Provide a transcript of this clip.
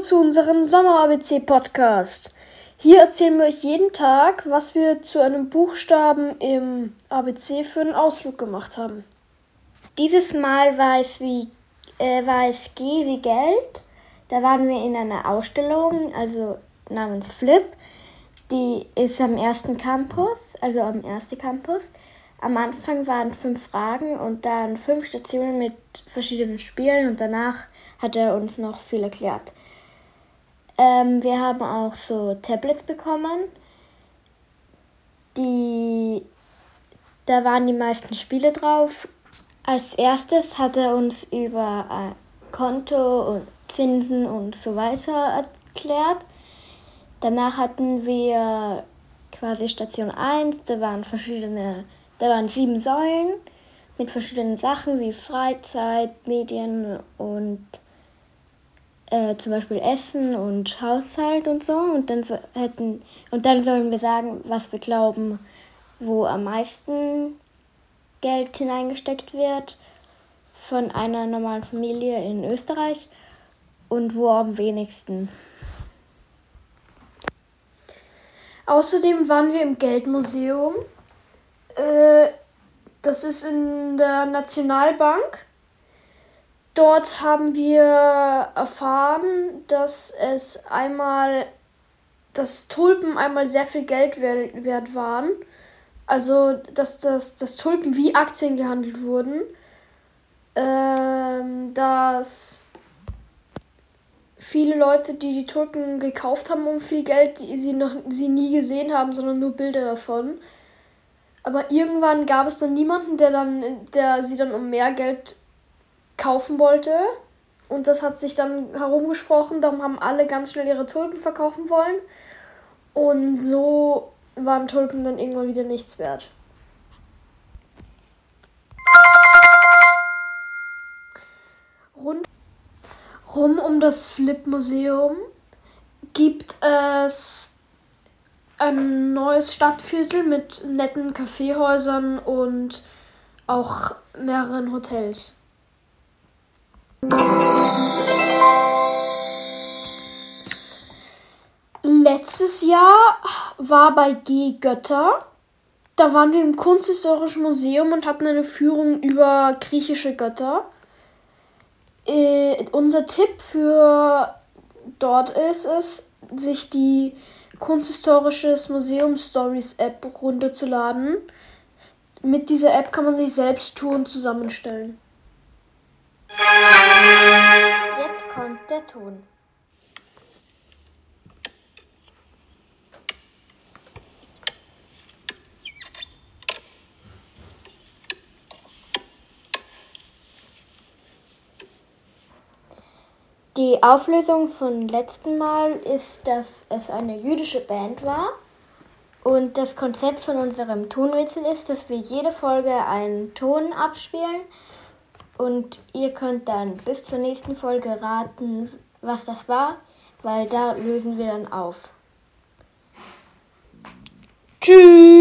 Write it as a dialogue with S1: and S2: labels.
S1: zu unserem Sommer-ABC-Podcast. Hier erzählen wir euch jeden Tag, was wir zu einem Buchstaben im ABC für einen Ausflug gemacht haben.
S2: Dieses Mal war es, wie, äh, war es G wie Geld. Da waren wir in einer Ausstellung, also namens Flip. Die ist am ersten Campus, also am ersten Campus. Am Anfang waren fünf Fragen und dann fünf Stationen mit verschiedenen Spielen und danach hat er uns noch viel erklärt. Ähm, wir haben auch so Tablets bekommen. Die, da waren die meisten Spiele drauf. Als erstes hat er uns über äh, Konto und Zinsen und so weiter erklärt. Danach hatten wir quasi Station 1, da waren verschiedene da waren sieben Säulen mit verschiedenen Sachen wie Freizeit, Medien und äh, zum Beispiel Essen und Haushalt und so. Und dann hätten und dann sollen wir sagen, was wir glauben, wo am meisten Geld hineingesteckt wird von einer normalen Familie in Österreich und wo am wenigsten.
S1: Außerdem waren wir im Geldmuseum äh, das ist in der Nationalbank. Dort haben wir erfahren, dass es einmal, dass Tulpen einmal sehr viel Geld wert waren. Also, dass, das, dass Tulpen wie Aktien gehandelt wurden. Ähm, dass viele Leute, die die Tulpen gekauft haben um viel Geld, die sie noch sie nie gesehen haben, sondern nur Bilder davon. Aber irgendwann gab es dann niemanden, der dann, der sie dann um mehr Geld kaufen wollte. Und das hat sich dann herumgesprochen. Darum haben alle ganz schnell ihre Tulpen verkaufen wollen. Und so waren Tulpen dann irgendwann wieder nichts wert. Rund rum um das Flip-Museum gibt es ein neues Stadtviertel mit netten Kaffeehäusern und auch mehreren Hotels. Letztes Jahr war bei G Götter. Da waren wir im Kunsthistorischen Museum und hatten eine Führung über griechische Götter. Äh, unser Tipp für dort ist es, sich die Kunsthistorisches Museum Stories App runterzuladen. Mit dieser App kann man sich selbst Touren zusammenstellen.
S2: Jetzt kommt der Ton. Die Auflösung von letzten Mal ist, dass es eine jüdische Band war. Und das Konzept von unserem Tonrätsel ist, dass wir jede Folge einen Ton abspielen. Und ihr könnt dann bis zur nächsten Folge raten, was das war, weil da lösen wir dann auf.
S1: Tschüss!